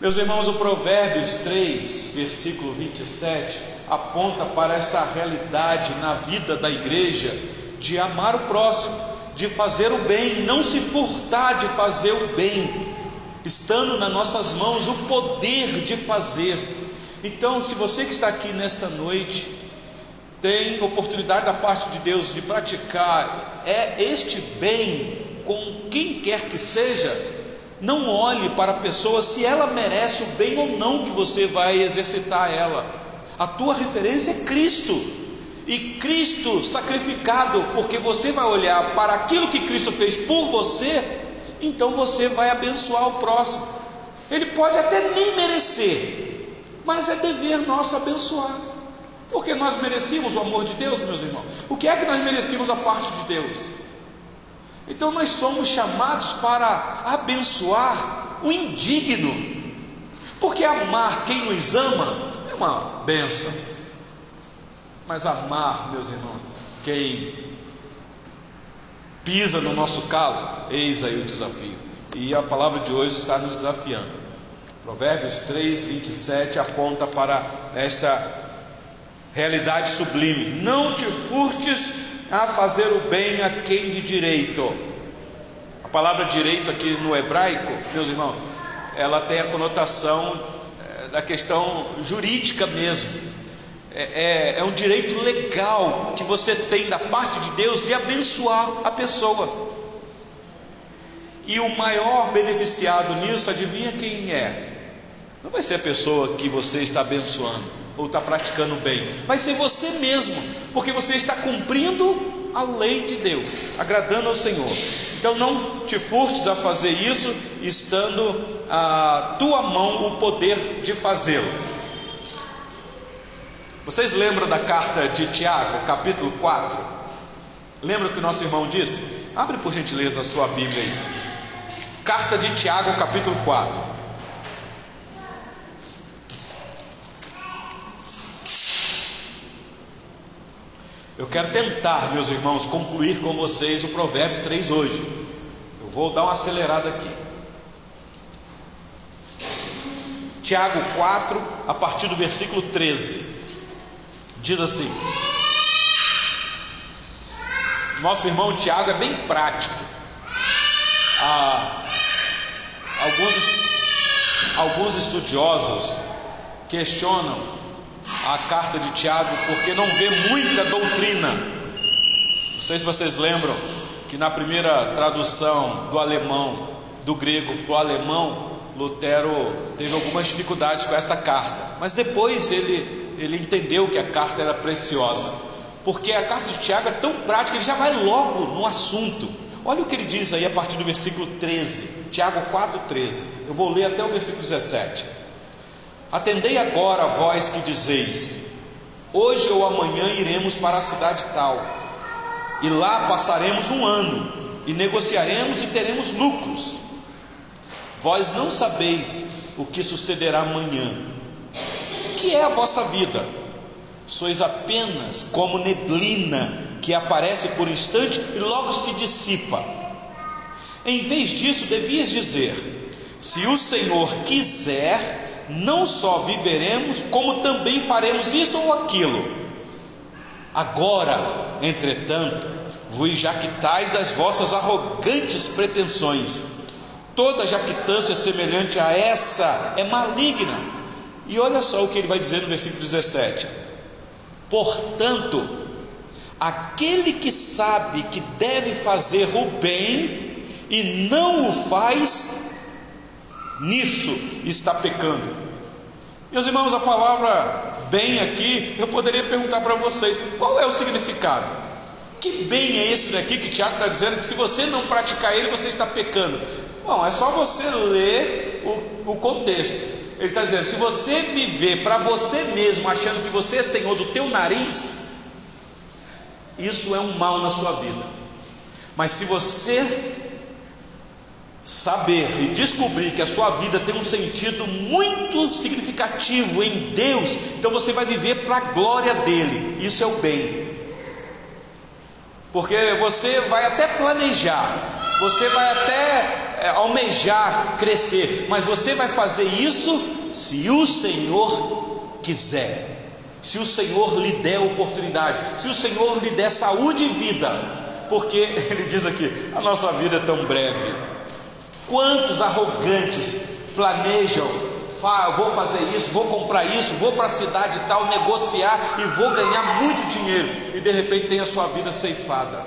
Meus irmãos, o Provérbios 3, versículo 27, aponta para esta realidade na vida da igreja de amar o próximo, de fazer o bem, não se furtar de fazer o bem, estando nas nossas mãos o poder de fazer. Então, se você que está aqui nesta noite tem oportunidade da parte de Deus de praticar é este bem com quem quer que seja, não olhe para a pessoa se ela merece o bem ou não que você vai exercitar ela. A tua referência é Cristo. E Cristo sacrificado, porque você vai olhar para aquilo que Cristo fez por você, então você vai abençoar o próximo. Ele pode até nem merecer, mas é dever nosso abençoar. Porque nós merecíamos o amor de Deus, meus irmãos. O que é que nós merecíamos a parte de Deus? Então nós somos chamados para abençoar o indigno, porque amar quem nos ama é uma benção, mas amar, meus irmãos, quem pisa no nosso calo, eis aí o desafio, e a palavra de hoje está nos desafiando. Provérbios 3, 27 aponta para esta realidade sublime: não te furtes a fazer o bem a quem de direito. A palavra direito aqui no hebraico, meus irmãos, ela tem a conotação eh, da questão jurídica mesmo. É, é, é, um direito legal que você tem da parte de Deus de abençoar a pessoa. E o maior beneficiado nisso, adivinha quem é? Não vai ser a pessoa que você está abençoando ou está praticando bem, vai ser você mesmo, porque você está cumprindo a lei de Deus, agradando ao Senhor. Então não te furtes a fazer isso, estando a tua mão o poder de fazê-lo. Vocês lembram da carta de Tiago, capítulo 4? Lembra o que nosso irmão disse? Abre por gentileza a sua Bíblia aí. Carta de Tiago, capítulo 4. Eu quero tentar, meus irmãos, concluir com vocês o Provérbios 3 hoje. Eu vou dar uma acelerada aqui. Tiago 4, a partir do versículo 13, diz assim: Nosso irmão Tiago é bem prático. Ah, alguns, alguns estudiosos questionam a carta de Tiago porque não vê muita doutrina. Não sei se vocês lembram que na primeira tradução do alemão, do grego para o alemão, Lutero teve algumas dificuldades com esta carta, mas depois ele, ele entendeu que a carta era preciosa, porque a carta de Tiago é tão prática, ele já vai logo no assunto. Olha o que ele diz aí a partir do versículo 13, Tiago 4,13. Eu vou ler até o versículo 17. Atendei agora, vós que dizeis: Hoje ou amanhã iremos para a cidade tal, e lá passaremos um ano, e negociaremos e teremos lucros. Vós não sabeis o que sucederá amanhã. O que é a vossa vida? Sois apenas como neblina que aparece por instante e logo se dissipa. Em vez disso, devias dizer: Se o Senhor quiser, não só viveremos, como também faremos isto ou aquilo. Agora, entretanto, vos jactais das vossas arrogantes pretensões. Toda jactância semelhante a essa é maligna. E olha só o que ele vai dizer no versículo 17: Portanto, aquele que sabe que deve fazer o bem e não o faz, nisso está pecando. Meus irmãos, a palavra bem aqui, eu poderia perguntar para vocês: qual é o significado? Que bem é esse daqui que Tiago está dizendo que se você não praticar ele, você está pecando? Bom, é só você ler o, o contexto. Ele está dizendo: se você viver para você mesmo, achando que você é senhor do teu nariz, isso é um mal na sua vida. Mas se você saber e descobrir que a sua vida tem um sentido muito significativo em Deus, então você vai viver para a glória dele. Isso é o bem. Porque você vai até planejar, você vai até é, almejar crescer, mas você vai fazer isso se o Senhor quiser. Se o Senhor lhe der oportunidade, se o Senhor lhe der saúde e vida, porque ele diz aqui: a nossa vida é tão breve. Quantos arrogantes planejam, vou fazer isso, vou comprar isso, vou para a cidade tal, negociar e vou ganhar muito dinheiro, e de repente tem a sua vida ceifada.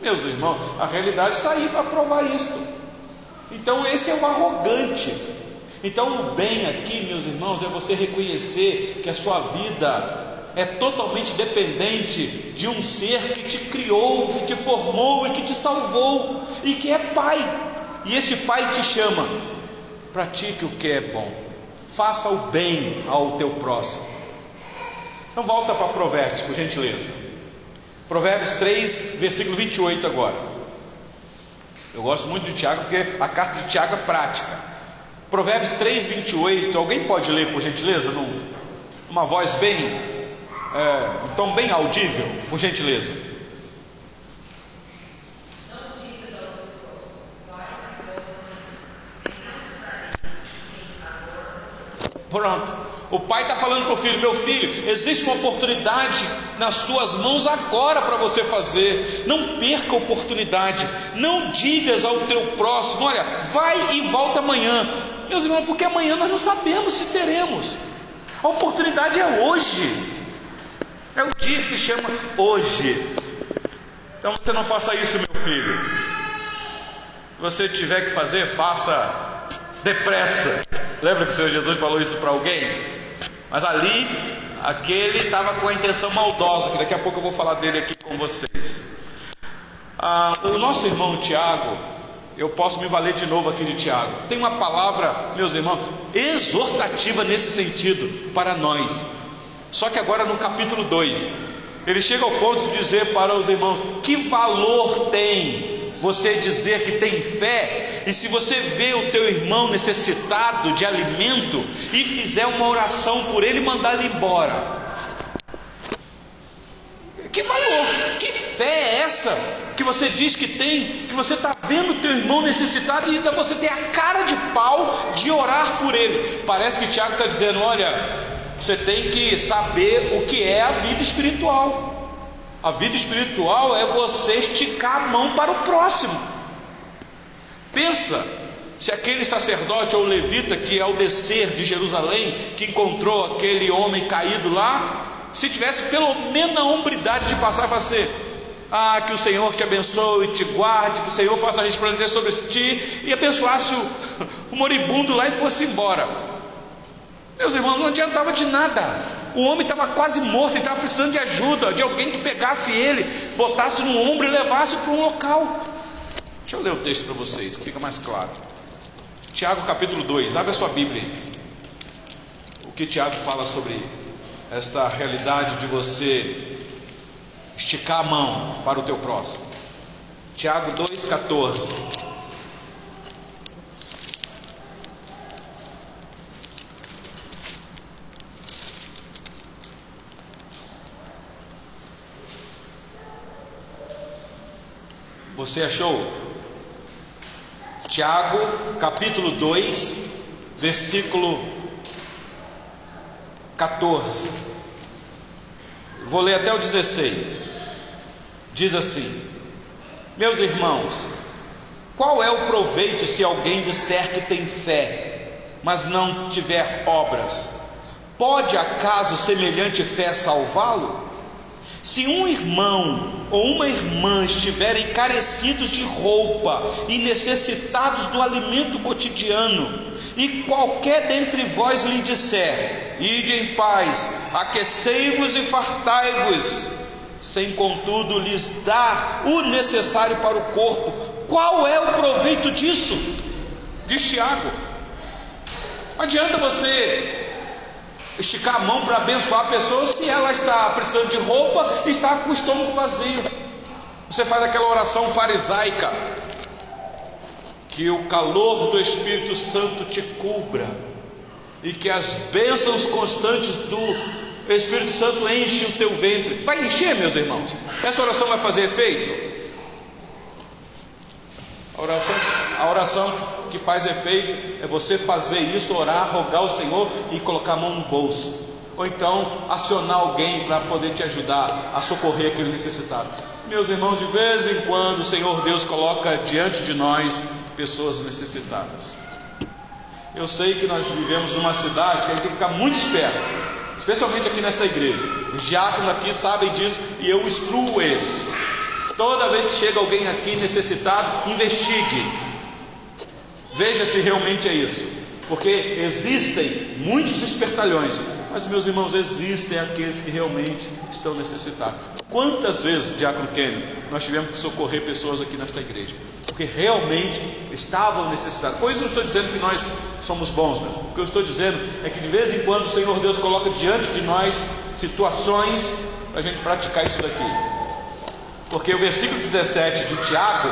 Meus irmãos, a realidade está aí para provar isso. Então, esse é o arrogante. Então, o bem aqui, meus irmãos, é você reconhecer que a sua vida é totalmente dependente de um ser que te criou, que te formou e que te salvou, e que é Pai. E esse Pai te chama: pratique o que é bom, faça o bem ao teu próximo. Então, volta para Provérbios, por gentileza. Provérbios 3, versículo 28 agora. Eu gosto muito de Tiago porque a carta de Tiago é prática. Provérbios 3, 28. Alguém pode ler, por gentileza, num, voz bem, é, um tom bem audível, por gentileza. Pronto. O pai está falando para o filho: Meu filho, existe uma oportunidade nas tuas mãos agora para você fazer. Não perca a oportunidade. Não digas ao teu próximo: Olha, vai e volta amanhã. Meus irmãos, porque amanhã nós não sabemos se teremos. A oportunidade é hoje. É o dia que se chama hoje. Então você não faça isso, meu filho. Se você tiver que fazer, faça depressa. Lembra que o Senhor Jesus falou isso para alguém? Mas ali, aquele estava com a intenção maldosa, que daqui a pouco eu vou falar dele aqui com vocês. Ah, o nosso irmão Tiago, eu posso me valer de novo aqui de Tiago. Tem uma palavra, meus irmãos, exortativa nesse sentido para nós. Só que agora no capítulo 2, ele chega ao ponto de dizer para os irmãos: que valor tem você dizer que tem fé, e se você vê o teu irmão necessitado de alimento e fizer uma oração por ele, mandar ele embora. Que valor, que fé é essa que você diz que tem, que você está vendo o teu irmão necessitado e ainda você tem a cara de pau de orar por ele? Parece que Tiago está dizendo: olha, você tem que saber o que é a vida espiritual. A vida espiritual é você esticar a mão para o próximo. Pensa, se aquele sacerdote ou levita que ao descer de Jerusalém, que encontrou aquele homem caído lá, se tivesse pelo menos a hombridade de passar e fazer, ah, que o Senhor te abençoe, te guarde, que o Senhor faça resplandecer sobre ti, e abençoasse o, o moribundo lá e fosse embora. Meus irmãos, não adiantava de nada. O homem estava quase morto, ele estava precisando de ajuda, de alguém que pegasse ele, botasse no ombro e levasse para um local. Deixa eu ler o texto para vocês, que fica mais claro. Tiago capítulo 2, abre a sua Bíblia. O que Tiago fala sobre esta realidade de você esticar a mão para o teu próximo. Tiago 2,14. Você achou? Tiago, capítulo 2, versículo 14. Vou ler até o 16. Diz assim: Meus irmãos, qual é o proveito se alguém disser que tem fé, mas não tiver obras? Pode acaso semelhante fé salvá-lo? Se um irmão ou uma irmã estiverem carecidos de roupa e necessitados do alimento cotidiano, e qualquer dentre vós lhe disser: Ide em paz, aquecei-vos e fartai-vos, sem contudo lhes dar o necessário para o corpo, qual é o proveito disso? Diz Tiago. Não adianta você esticar a mão para abençoar a pessoa se ela está precisando de roupa e está com o estômago vazio. Você faz aquela oração farisaica, que o calor do Espírito Santo te cubra e que as bênçãos constantes do Espírito Santo enchem o teu ventre. Vai encher, meus irmãos. Essa oração vai fazer efeito? A oração, A oração que faz efeito é você fazer isso, orar, rogar ao Senhor e colocar a mão no bolso. Ou então acionar alguém para poder te ajudar a socorrer aquele necessitado. Meus irmãos, de vez em quando o Senhor Deus coloca diante de nós pessoas necessitadas. Eu sei que nós vivemos numa cidade que a gente tem que ficar muito esperto, especialmente aqui nesta igreja. Os diáconos aqui sabem disso e eu instruo eles. Toda vez que chega alguém aqui necessitado, investigue. Veja se realmente é isso. Porque existem muitos espertalhões, mas meus irmãos, existem aqueles que realmente estão necessitados. Quantas vezes, Diácono Kenny, nós tivemos que socorrer pessoas aqui nesta igreja? Porque realmente estavam necessitados. Por isso não estou dizendo que nós somos bons. O que eu estou dizendo é que de vez em quando o Senhor Deus coloca diante de nós situações para a gente praticar isso daqui. Porque o versículo 17 de Tiago,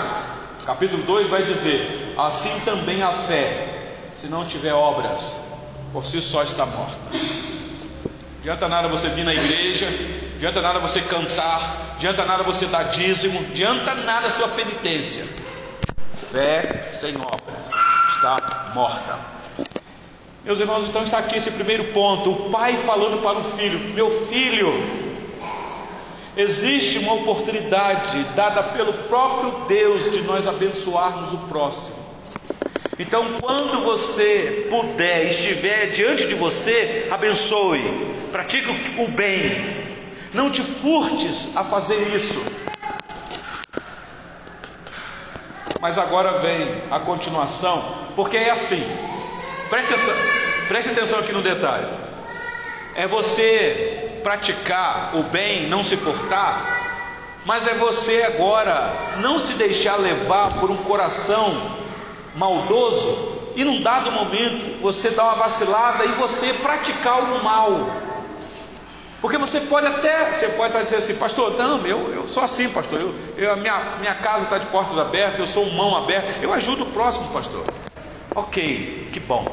capítulo 2, vai dizer: Assim também a fé, se não tiver obras, por si só está morta. Adianta nada você vir na igreja, adianta nada você cantar, adianta nada você dar dízimo, adianta nada a sua penitência. Fé sem obra está morta. Meus irmãos, então está aqui esse primeiro ponto: o pai falando para o filho: Meu filho, Existe uma oportunidade dada pelo próprio Deus de nós abençoarmos o próximo. Então, quando você puder, estiver diante de você, abençoe, pratique o bem, não te furtes a fazer isso. Mas agora vem a continuação, porque é assim, preste atenção, preste atenção aqui no detalhe: é você praticar o bem, não se furtar, mas é você agora não se deixar levar por um coração maldoso e num dado momento você dar uma vacilada e você praticar o mal. Porque você pode até, você pode estar dizendo assim, pastor, não, eu, eu sou assim, pastor, eu, eu, a minha, minha casa está de portas abertas, eu sou mão aberta, eu ajudo o próximo, pastor. Ok, que bom.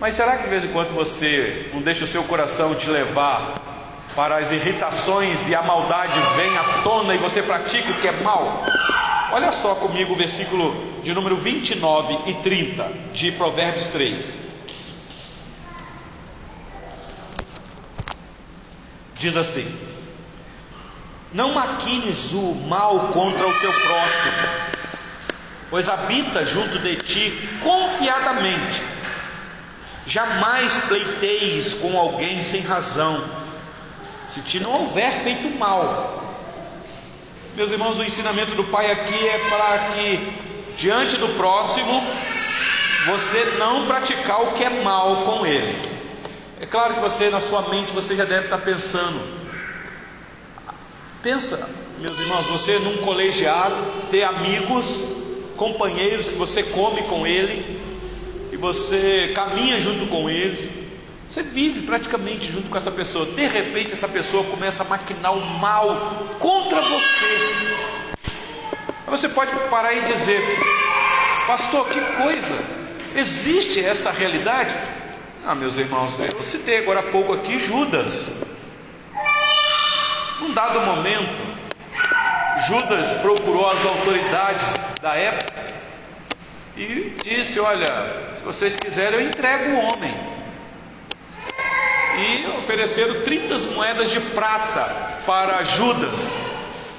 Mas será que de vez em quando você não deixa o seu coração te levar para as irritações e a maldade vem à tona e você pratica o que é mal. Olha só comigo o versículo de número 29 e 30 de Provérbios 3. Diz assim: Não maquines o mal contra o teu próximo, pois habita junto de ti confiadamente. Jamais pleiteis com alguém sem razão se te não houver feito mal. Meus irmãos, o ensinamento do Pai aqui é para que, diante do próximo, você não praticar o que é mal com ele. É claro que você, na sua mente, você já deve estar pensando. Pensa, meus irmãos, você num colegiado, ter amigos, companheiros que você come com ele, que você caminha junto com eles, você vive praticamente junto com essa pessoa. De repente, essa pessoa começa a maquinar o mal contra você. Aí você pode parar e dizer: Pastor, que coisa! Existe esta realidade? Ah, meus irmãos, eu citei agora há pouco aqui Judas. Num dado momento, Judas procurou as autoridades da época e disse: Olha, se vocês quiserem, eu entrego o homem ofereceram 30 moedas de prata para Judas.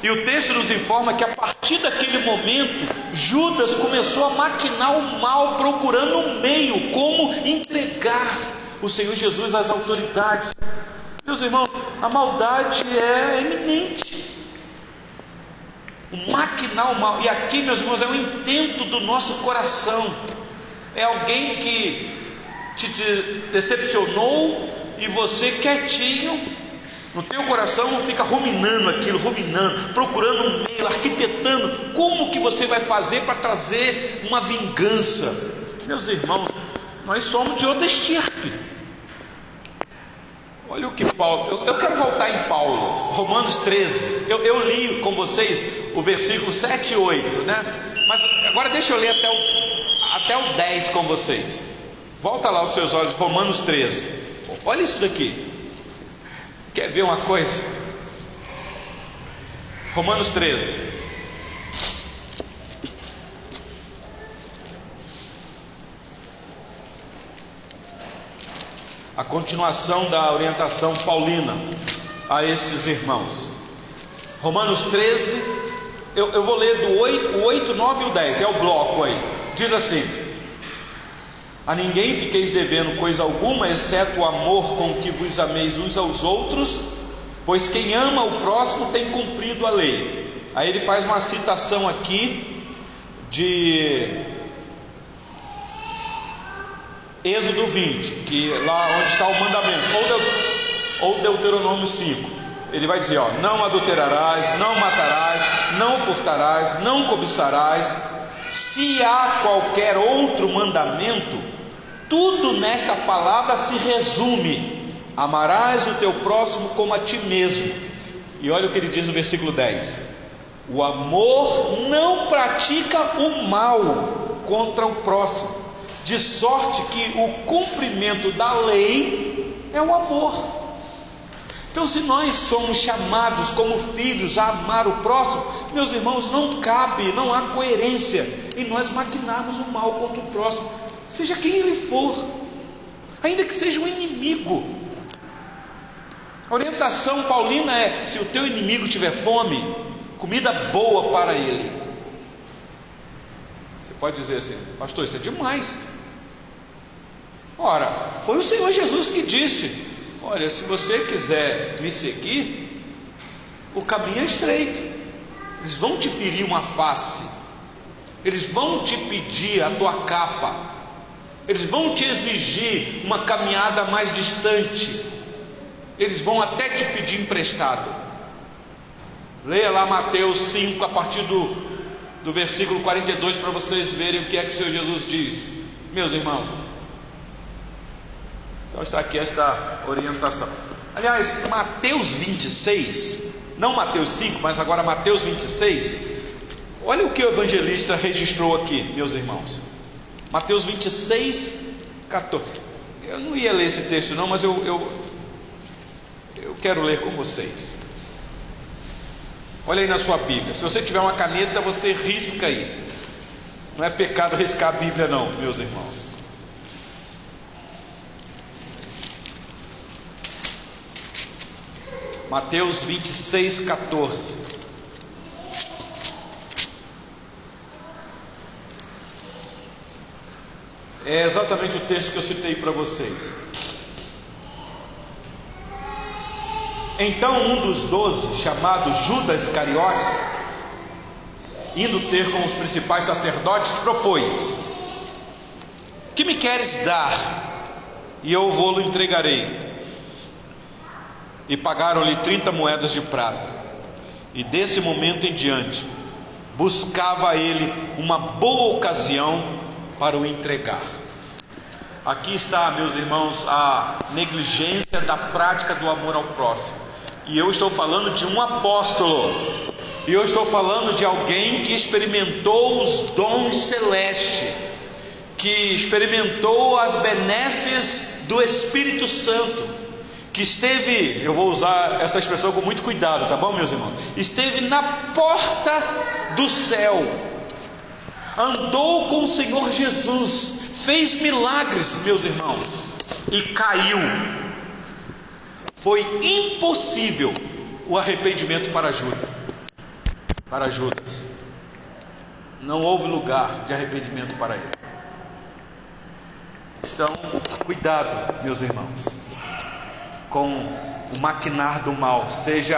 E o texto nos informa que a partir daquele momento, Judas começou a maquinar o mal, procurando um meio como entregar o Senhor Jesus às autoridades. Meus irmãos, a maldade é eminente. O maquinar o mal, e aqui, meus irmãos, é um intento do nosso coração. É alguém que te decepcionou, e você quietinho, no teu coração fica ruminando aquilo, ruminando, procurando um meio, arquitetando como que você vai fazer para trazer uma vingança. Meus irmãos, nós somos de outra estirpe. Olha o que Paulo, eu, eu, quero voltar em Paulo, Romanos 13. Eu, eu, li com vocês o versículo 7 e 8, né? Mas agora deixa eu ler até o, até o 10 com vocês. Volta lá os seus olhos, Romanos 13. Olha isso daqui. Quer ver uma coisa? Romanos 13. A continuação da orientação paulina a esses irmãos. Romanos 13, eu, eu vou ler do 8, 8, 9 e o 10, é o bloco aí. Diz assim: a ninguém fiqueis devendo coisa alguma, exceto o amor com que vos ameis uns aos outros, pois quem ama o próximo tem cumprido a lei. Aí ele faz uma citação aqui de Êxodo 20, que lá onde está o mandamento, ou, Deuteronômio 5. Ele vai dizer: ó, não adulterarás, não matarás, não furtarás, não cobiçarás. Se há qualquer outro mandamento, tudo nesta palavra se resume: amarás o teu próximo como a ti mesmo. E olha o que ele diz no versículo 10: o amor não pratica o mal contra o próximo, de sorte que o cumprimento da lei é o amor. Então, se nós somos chamados como filhos a amar o próximo, meus irmãos, não cabe, não há coerência em nós maquinarmos o mal contra o próximo, seja quem ele for, ainda que seja um inimigo. A orientação paulina é: se o teu inimigo tiver fome, comida boa para ele. Você pode dizer assim, pastor, isso é demais. Ora, foi o Senhor Jesus que disse: Olha, se você quiser me seguir, o caminho é estreito. Eles vão te ferir uma face, eles vão te pedir a tua capa, eles vão te exigir uma caminhada mais distante, eles vão até te pedir emprestado. Leia lá Mateus 5, a partir do, do versículo 42, para vocês verem o que é que o Senhor Jesus diz. Meus irmãos, então está aqui esta orientação. Aliás, Mateus 26, não Mateus 5, mas agora Mateus 26, olha o que o evangelista registrou aqui, meus irmãos. Mateus 26, 14. Eu não ia ler esse texto, não, mas eu, eu, eu quero ler com vocês. Olha aí na sua Bíblia. Se você tiver uma caneta, você risca aí. Não é pecado riscar a Bíblia, não, meus irmãos. Mateus 26, 14. É exatamente o texto que eu citei para vocês. Então um dos doze, chamado Judas Iscariotes, indo ter com os principais sacerdotes, propôs: Que me queres dar? E eu vou-lo entregarei. E pagaram-lhe trinta moedas de prata. E desse momento em diante, buscava ele uma boa ocasião para o entregar. Aqui está, meus irmãos, a negligência da prática do amor ao próximo. E eu estou falando de um apóstolo. E eu estou falando de alguém que experimentou os dons celestes, que experimentou as benesses do Espírito Santo, que esteve, eu vou usar essa expressão com muito cuidado, tá bom, meus irmãos? Esteve na porta do céu, andou com o Senhor Jesus, fez milagres, meus irmãos, e caiu foi impossível o arrependimento para Judas. Para Judas. Não houve lugar de arrependimento para ele. Então, cuidado, meus irmãos, com o maquinar do mal, seja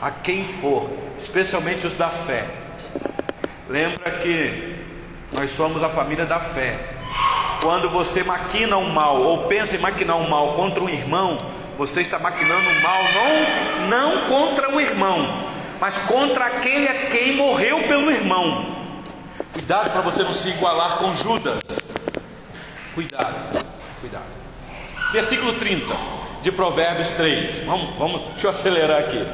a quem for, especialmente os da fé. Lembra que nós somos a família da fé. Quando você maquina um mal ou pensa em maquinar um mal contra um irmão, você está maquinando mal não, não contra o irmão, mas contra aquele a quem morreu pelo irmão. Cuidado para você não se igualar com Judas. Cuidado, cuidado. Versículo 30 de Provérbios 3. Vamos, vamos, deixa eu acelerar aqui.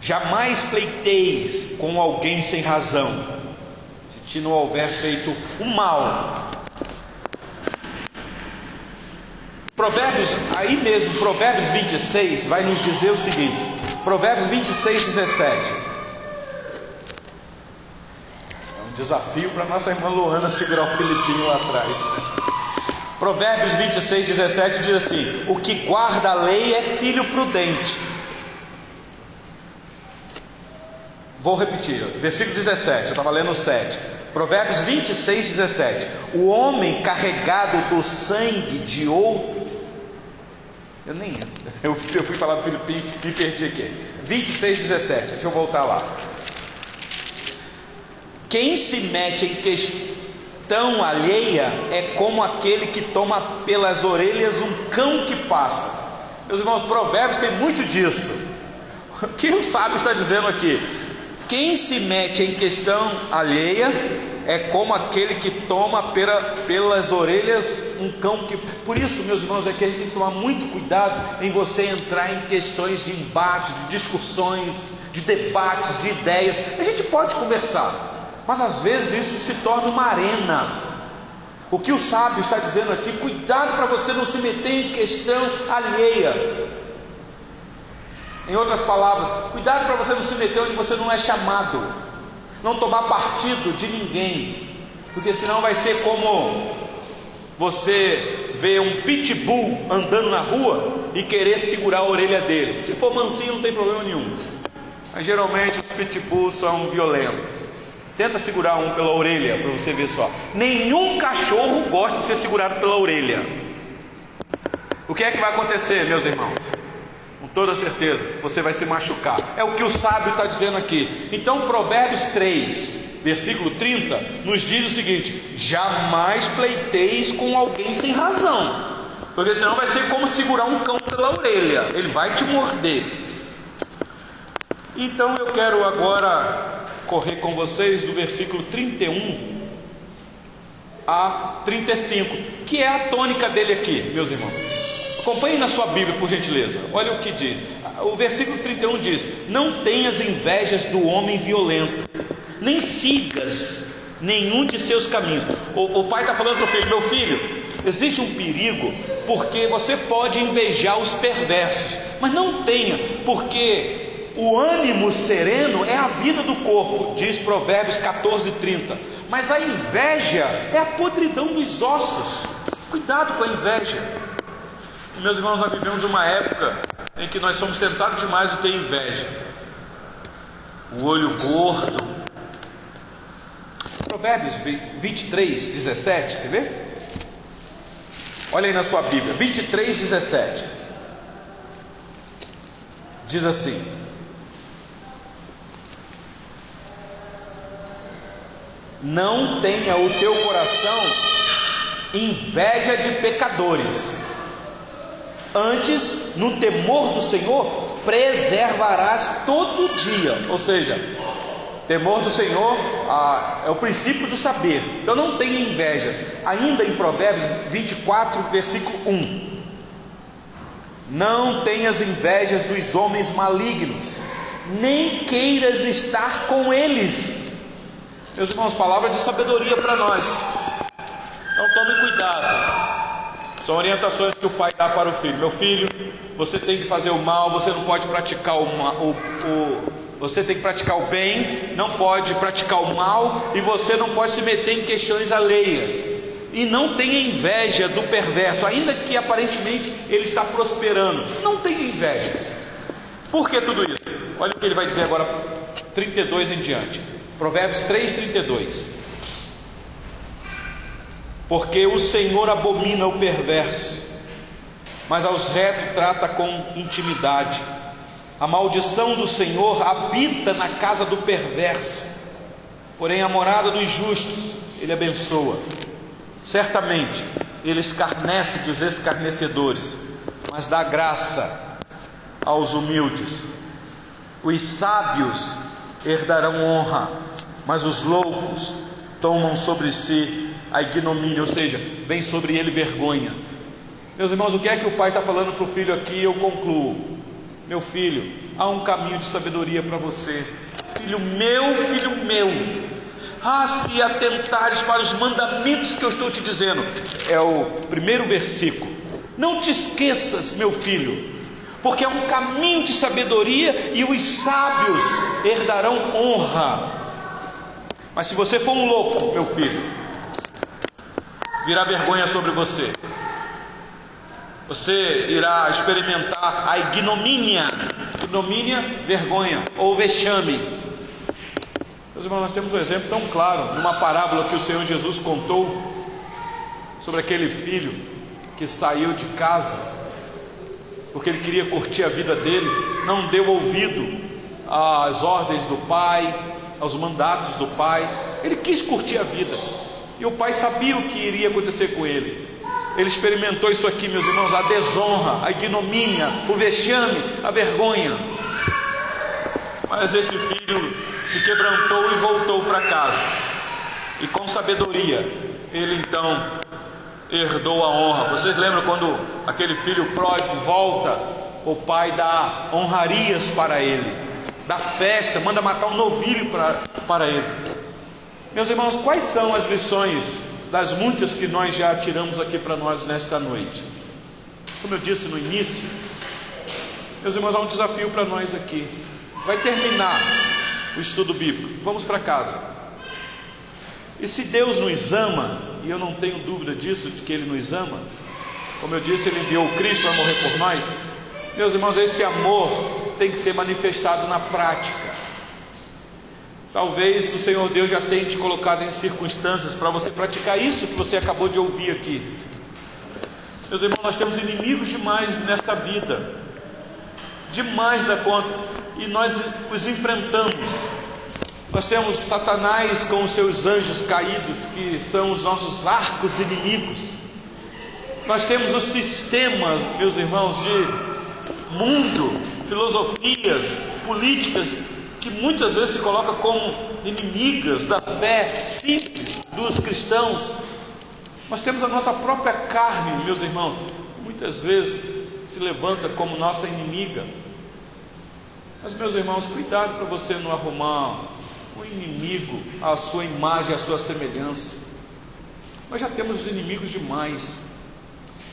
Jamais pleiteis com alguém sem razão, se não houver feito o mal Provérbios, aí mesmo, Provérbios 26 vai nos dizer o seguinte: Provérbios 26, 17. É um desafio para nossa irmã Luana segurar o Filipinho lá atrás. Provérbios 26, 17 diz assim: O que guarda a lei é filho prudente. Vou repetir, versículo 17, eu estava lendo o 7. Provérbios 26, 17: O homem carregado do sangue de outro. Eu nem eu, eu fui falar do Filipim e perdi aqui. 26, 17, deixa eu voltar lá. Quem se mete em questão alheia é como aquele que toma pelas orelhas um cão que passa. Meus irmãos, Provérbios tem muito disso. O que o sábio está dizendo aqui? Quem se mete em questão alheia é como aquele que toma pela, pelas orelhas um cão que. Por isso, meus irmãos, é que a gente tem que tomar muito cuidado em você entrar em questões de embate, de discussões, de debates, de ideias. A gente pode conversar, mas às vezes isso se torna uma arena. O que o sábio está dizendo aqui, cuidado para você não se meter em questão alheia. Em outras palavras, cuidado para você não se meter onde você não é chamado, não tomar partido de ninguém, porque senão vai ser como você ver um pitbull andando na rua e querer segurar a orelha dele. Se for mansinho, não tem problema nenhum, mas geralmente os pitbulls são violentos. Tenta segurar um pela orelha para você ver só. Nenhum cachorro gosta de ser segurado pela orelha. O que é que vai acontecer, meus irmãos? Toda certeza, você vai se machucar. É o que o sábio está dizendo aqui. Então, Provérbios 3, versículo 30, nos diz o seguinte: jamais pleiteis com alguém sem razão, porque senão vai ser como segurar um cão pela orelha, ele vai te morder. Então, eu quero agora correr com vocês do versículo 31 a 35, que é a tônica dele aqui, meus irmãos. Acompanhe na sua Bíblia, por gentileza. Olha o que diz. O versículo 31 diz: Não tenhas invejas do homem violento, nem sigas nenhum de seus caminhos. O, o pai está falando para o filho: Meu filho, existe um perigo, porque você pode invejar os perversos, mas não tenha, porque o ânimo sereno é a vida do corpo, diz Provérbios 14, 30. Mas a inveja é a podridão dos ossos. Cuidado com a inveja. Meus irmãos, nós vivemos uma época em que nós somos tentados demais de ter inveja. O olho gordo. Provérbios 23, 17, quer ver? Olha aí na sua Bíblia, 23, 17. Diz assim: Não tenha o teu coração inveja de pecadores. Antes, no temor do Senhor, preservarás todo dia. Ou seja, temor do Senhor ah, é o princípio do saber. Então não tenha invejas. Ainda em Provérbios 24, versículo 1. Não tenhas invejas dos homens malignos, nem queiras estar com eles meus irmãos, palavra de sabedoria para nós. Então tome cuidado. São orientações que o pai dá para o filho. Meu filho, você tem que fazer o mal, você não pode praticar o, mal, o, o você tem que praticar o bem, não pode praticar o mal e você não pode se meter em questões alheias. E não tenha inveja do perverso, ainda que aparentemente ele está prosperando. Não tenha invejas. Por que tudo isso? Olha o que ele vai dizer agora, 32 em diante. Provérbios 3,32. Porque o Senhor abomina o perverso, mas aos retos trata com intimidade. A maldição do Senhor habita na casa do perverso, porém a morada dos justos ele abençoa. Certamente ele escarnece dos escarnecedores, mas dá graça aos humildes. Os sábios herdarão honra, mas os loucos tomam sobre si a ignomínia, ou seja, vem sobre ele vergonha. Meus irmãos, o que é que o pai está falando para o filho aqui? Eu concluo, meu filho, há um caminho de sabedoria para você, filho meu, filho meu. Ah, se atentares para os mandamentos que eu estou te dizendo, é o primeiro versículo. Não te esqueças, meu filho, porque é um caminho de sabedoria e os sábios herdarão honra. Mas se você for um louco, meu filho, virá vergonha sobre você. Você irá experimentar a ignomínia, ignomínia, vergonha ou vexame. Meus irmãos, nós temos um exemplo tão claro numa parábola que o Senhor Jesus contou sobre aquele filho que saiu de casa porque ele queria curtir a vida dele, não deu ouvido às ordens do pai, aos mandatos do pai, ele quis curtir a vida, e o pai sabia o que iria acontecer com ele. Ele experimentou isso aqui, meus irmãos, a desonra, a ignomínia, o vexame, a vergonha. Mas esse filho se quebrantou e voltou para casa. E com sabedoria, ele então herdou a honra. Vocês lembram quando aquele filho pródigo volta, o pai dá honrarias para ele, dá festa, manda matar um novilho para, para ele. Meus irmãos, quais são as lições das muitas que nós já tiramos aqui para nós nesta noite? Como eu disse no início, meus irmãos, há um desafio para nós aqui. Vai terminar o estudo bíblico, vamos para casa. E se Deus nos ama, e eu não tenho dúvida disso, de que Ele nos ama, como eu disse, Ele enviou Cristo para morrer por nós. Meus irmãos, esse amor tem que ser manifestado na prática. Talvez o Senhor Deus já tenha te colocado em circunstâncias para você praticar isso que você acabou de ouvir aqui. Meus irmãos, nós temos inimigos demais nesta vida, demais da conta, e nós os enfrentamos. Nós temos Satanás com os seus anjos caídos, que são os nossos arcos inimigos. Nós temos o sistema, meus irmãos, de mundo, filosofias, políticas, que muitas vezes se coloca como inimigas da fé simples dos cristãos. Nós temos a nossa própria carne, meus irmãos, muitas vezes se levanta como nossa inimiga. Mas, meus irmãos, cuidado para você não arrumar o inimigo à sua imagem, à sua semelhança. Nós já temos os inimigos demais.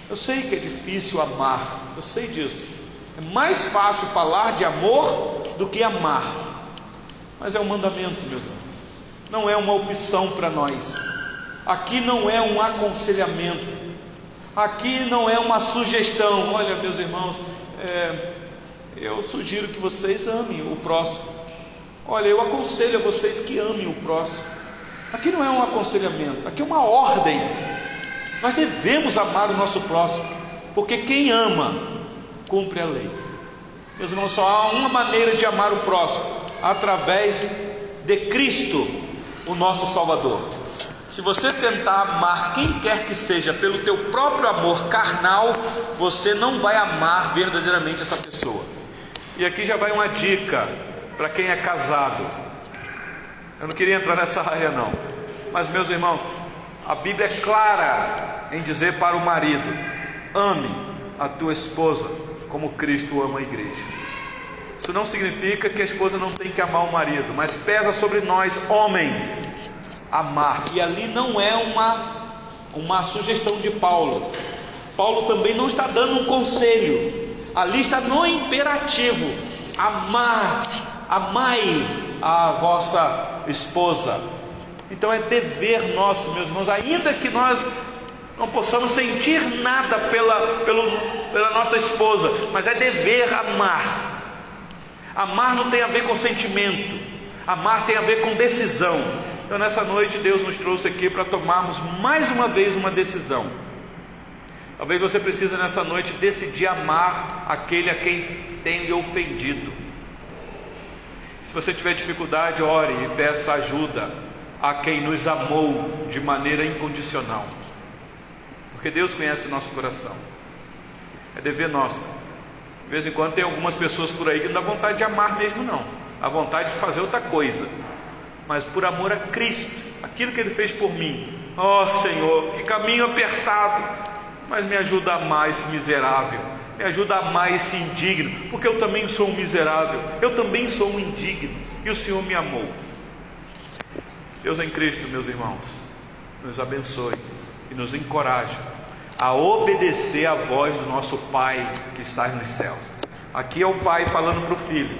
Eu sei que é difícil amar, eu sei disso. É mais fácil falar de amor do que amar. Mas é um mandamento, meus irmãos. Não é uma opção para nós. Aqui não é um aconselhamento. Aqui não é uma sugestão. Olha, meus irmãos, é, eu sugiro que vocês amem o próximo. Olha, eu aconselho a vocês que amem o próximo. Aqui não é um aconselhamento, aqui é uma ordem. Nós devemos amar o nosso próximo, porque quem ama, cumpre a lei. Meus irmãos, só há uma maneira de amar o próximo, através de Cristo, o nosso Salvador. Se você tentar amar quem quer que seja pelo teu próprio amor carnal, você não vai amar verdadeiramente essa pessoa. E aqui já vai uma dica para quem é casado. Eu não queria entrar nessa área, não. Mas, meus irmãos, a Bíblia é clara em dizer para o marido: ame a tua esposa como Cristo ama a igreja. Isso não significa que a esposa não tem que amar o marido, mas pesa sobre nós, homens, amar. E ali não é uma, uma sugestão de Paulo. Paulo também não está dando um conselho, ali está no imperativo: amar amai a vossa esposa. Então é dever nosso, meus irmãos, ainda que nós não possamos sentir nada pela, pelo, pela nossa esposa, mas é dever amar. Amar não tem a ver com sentimento, amar tem a ver com decisão. Então nessa noite Deus nos trouxe aqui para tomarmos mais uma vez uma decisão. Talvez você precise nessa noite decidir amar aquele a quem tem lhe ofendido. Se você tiver dificuldade, ore e peça ajuda a quem nos amou de maneira incondicional. Porque Deus conhece o nosso coração. É dever nosso. Vez em quando tem algumas pessoas por aí que não dá vontade de amar mesmo, não. Dá vontade de fazer outra coisa. Mas por amor a Cristo, aquilo que Ele fez por mim. Ó oh, Senhor, que caminho apertado. Mas me ajuda a amar esse miserável me ajuda a amar esse indigno, porque eu também sou um miserável, eu também sou um indigno, e o Senhor me amou. Deus em Cristo, meus irmãos, nos abençoe e nos encoraje a obedecer a voz do nosso Pai que está nos céus. Aqui é o Pai falando para o Filho.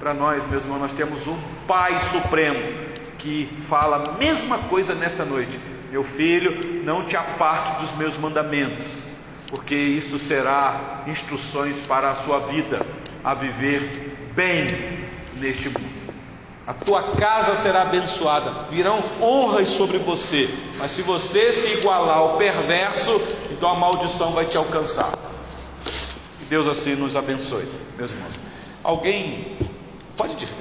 Para nós, meus irmãos, nós temos um Pai Supremo que fala a mesma coisa nesta noite. Meu filho, não te aparte dos meus mandamentos, porque isso será instruções para a sua vida, a viver bem neste mundo. A tua casa será abençoada, virão honras sobre você, mas se você se igualar ao perverso, então a maldição vai te alcançar. Que Deus assim nos abençoe, meus irmãos. Alguém pode dizer,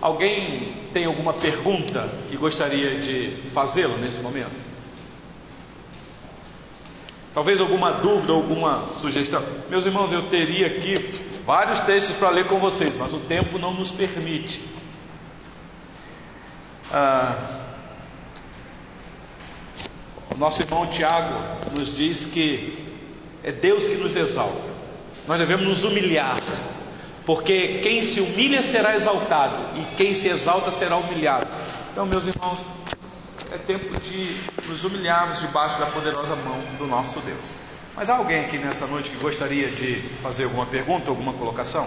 alguém tem alguma pergunta e gostaria de fazê-la nesse momento? Talvez alguma dúvida, alguma sugestão. Meus irmãos, eu teria aqui vários textos para ler com vocês, mas o tempo não nos permite. Ah, nosso irmão Tiago nos diz que é Deus que nos exalta. Nós devemos nos humilhar, porque quem se humilha será exaltado, e quem se exalta será humilhado. Então, meus irmãos, é tempo de nos humilharmos debaixo da poderosa mão do nosso Deus. Mas há alguém aqui nessa noite que gostaria de fazer alguma pergunta, alguma colocação?